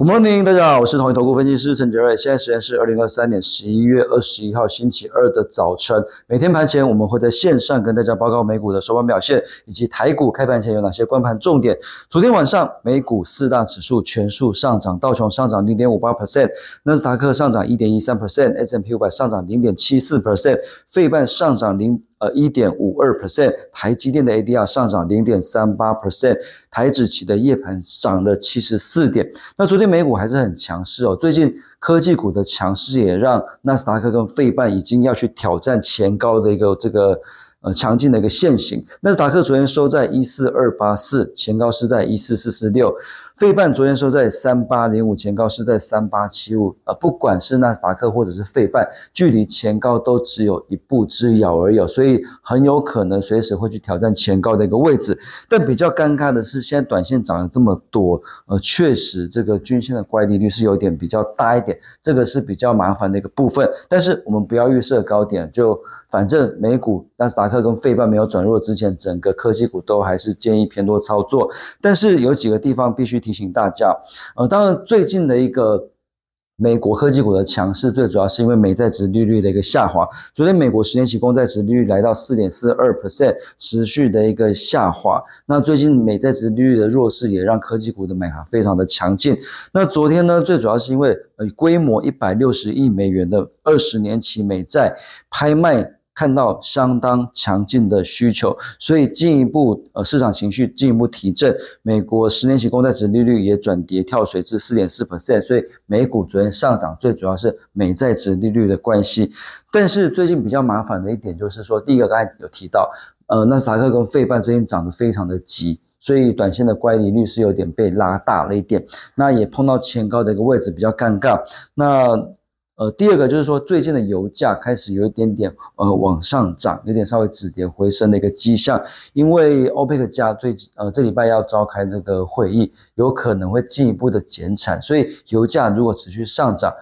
Good morning，大家好，我是统一投顾分析师陈杰瑞。现在时间是二零二三年十一月二十一号星期二的早晨。每天盘前我们会在线上跟大家报告美股的收盘表现，以及台股开盘前有哪些关盘重点。昨天晚上美股四大指数全数上涨，道琼上涨零点五八 percent，纳斯达克上涨一点一三 percent，S M P 五百上涨零点七四 percent，费半上涨零。呃，一点五二 percent，台积电的 ADR 上涨零点三八 percent，台指期的夜盘涨了七十四点。那昨天美股还是很强势哦，最近科技股的强势也让纳斯达克跟费半已经要去挑战前高的一个这个。呃，强劲的一个线型。纳斯达克昨天收在一四二八四，前高是在一四四四六。费半昨天收在三八零五，前高是在三八七五。呃，不管是纳斯达克或者是费半，距离前高都只有一步之遥而已，所以很有可能随时会去挑战前高的一个位置。但比较尴尬的是，现在短线涨了这么多，呃，确实这个均线的乖离率是有点比较大一点，这个是比较麻烦的一个部分。但是我们不要预设高点，就。反正美股纳斯达克跟费半没有转弱之前，整个科技股都还是建议偏多操作。但是有几个地方必须提醒大家，呃，当然最近的一个美国科技股的强势，最主要是因为美债值利率的一个下滑。昨天美国十年期公债值利率来到四点四二 percent，持续的一个下滑。那最近美债值利率的弱势，也让科技股的买盘非常的强劲。那昨天呢，最主要是因为呃规模一百六十亿美元的二十年期美债拍卖。看到相当强劲的需求，所以进一步呃市场情绪进一步提振，美国十年期公债值利率也转跌跳水至四点四 percent，所以美股昨天上涨最主要是美债值利率的关系。但是最近比较麻烦的一点就是说，第一个刚才有提到，呃纳斯达克跟费半最近涨得非常的急，所以短线的乖离率是有点被拉大了一点，那也碰到前高的一个位置比较尴尬，那。呃，第二个就是说，最近的油价开始有一点点呃往上涨，有点稍微止跌回升的一个迹象，因为欧佩克加最呃这礼拜要召开这个会议，有可能会进一步的减产，所以油价如果持续上涨。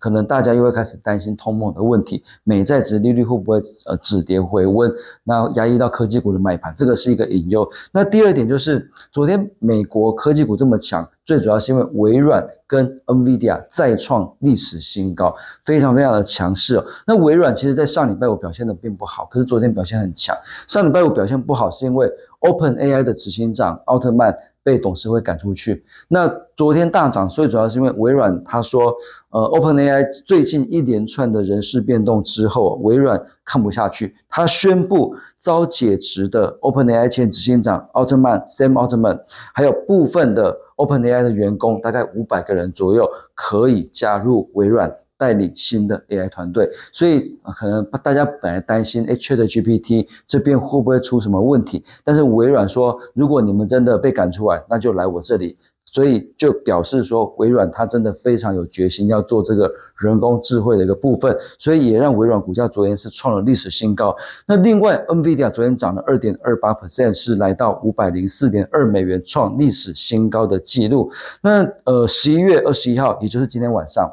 可能大家又会开始担心通膨的问题，美债值利率会不会呃止跌回温，那压抑到科技股的买盘，这个是一个隐忧。那第二点就是，昨天美国科技股这么强，最主要是因为微软跟 NVIDIA 再创历史新高，非常非常的强势哦。那微软其实在上礼拜五表现的并不好，可是昨天表现很强。上礼拜五表现不好是因为 OpenAI 的执行长奥特曼。被董事会赶出去。那昨天大涨，最主要是因为微软他说，呃，OpenAI 最近一连串的人事变动之后，微软看不下去，他宣布遭解职的 OpenAI 前执行长奥特曼 Sam 奥特曼，还有部分的 OpenAI 的员工，大概五百个人左右，可以加入微软。带领新的 AI 团队，所以可能大家本来担心 ChatGPT 这边会不会出什么问题，但是微软说，如果你们真的被赶出来，那就来我这里，所以就表示说，微软它真的非常有决心要做这个人工智慧的一个部分，所以也让微软股价昨天是创了历史新高。那另外，NVIDIA 昨天涨了二点二八 percent，是来到五百零四点二美元，创历史新高的记录。那呃，十一月二十一号，也就是今天晚上。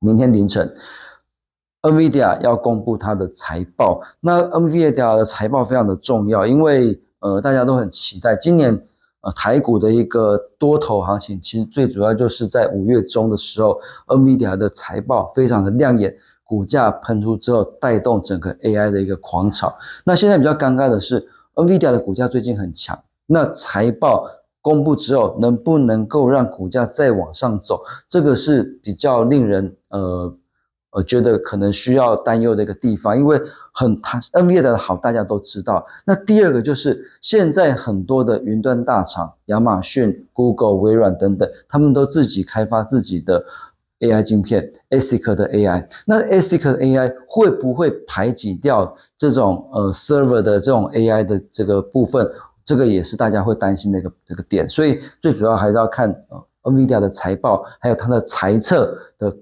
明天凌晨，NVIDIA 要公布它的财报。那 NVIDIA 的财报非常的重要，因为呃大家都很期待今年呃台股的一个多头行情，其实最主要就是在五月中的时候，NVIDIA 的财报非常的亮眼，股价喷出之后带动整个 AI 的一个狂潮。那现在比较尴尬的是，NVIDIA 的股价最近很强，那财报。公布之后，能不能够让股价再往上走，这个是比较令人呃呃觉得可能需要担忧的一个地方，因为很它 NVIDIA 的好大家都知道。那第二个就是现在很多的云端大厂，亚马逊、Google、微软等等，他们都自己开发自己的 AI 晶片，ASIC 的 AI。那 ASIC 的 AI 会不会排挤掉这种呃 server 的这种 AI 的这个部分？这个也是大家会担心的一个这个点，所以最主要还是要看呃，NVIDIA 的财报，还有它的财测的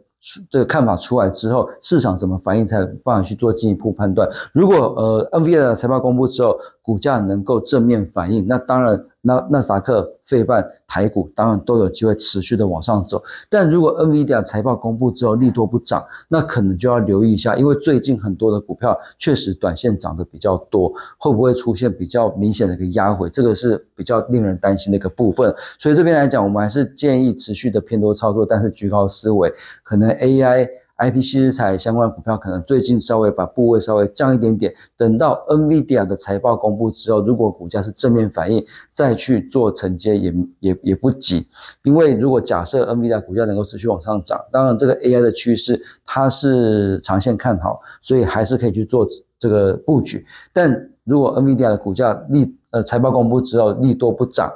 这个看法出来之后，市场怎么反应才有办法去做进一步判断。如果呃，NVIDIA 的财报公布之后，股价能够正面反应，那当然那纳斯达克、费半、台股当然都有机会持续的往上走。但如果 NVIDIA 财报公布之后利多不涨，那可能就要留意一下，因为最近很多的股票确实短线涨得比较多，会不会出现比较明显的一个压回？这个是比较令人担心的一个部分。所以这边来讲，我们还是建议持续的偏多操作，但是居高思维，可能 AI。I P C 材相关股票可能最近稍微把部位稍微降一点点，等到 N V D I A 的财报公布之后，如果股价是正面反应，再去做承接也也也不急。因为如果假设 N V D I A 股价能够持续往上涨，当然这个 A I 的趋势它是长线看好，所以还是可以去做这个布局。但如果 N V D I A 的股价利呃财报公布之后利多不涨，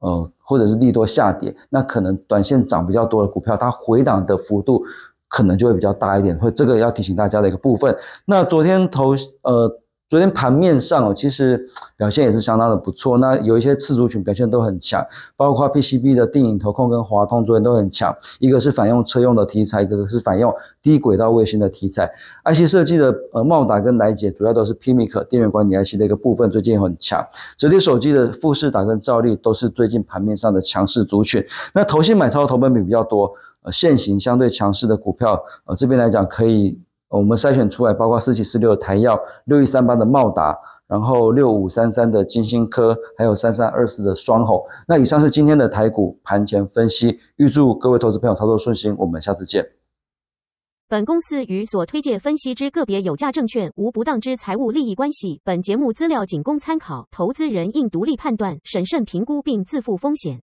呃或者是利多下跌，那可能短线涨比较多的股票，它回档的幅度。可能就会比较大一点，会这个要提醒大家的一个部分。那昨天投呃，昨天盘面上哦，其实表现也是相当的不错。那有一些次族群表现都很强，包括 PCB 的定影投控跟华通昨天都很强。一个是反用车用的题材，一个是反用低轨道卫星的题材。IC 设计的呃茂达跟来解主要都是 PMIC 电源管理 IC 的一个部分，最近很强。折叠手机的富士达跟兆利都是最近盘面上的强势族群。那投信买超的投本比比较多。现行相对强势的股票，呃，这边来讲可以，我们筛选出来，包括四七四六的台药、六一三八的茂达，然后六五三三的金星科，还有三三二四的双吼。那以上是今天的台股盘前分析，预祝各位投资朋友操作顺心，我们下次见。本公司与所推介分析之个别有价证券无不当之财务利益关系，本节目资料仅供参考，投资人应独立判断、审慎评估并自负风险。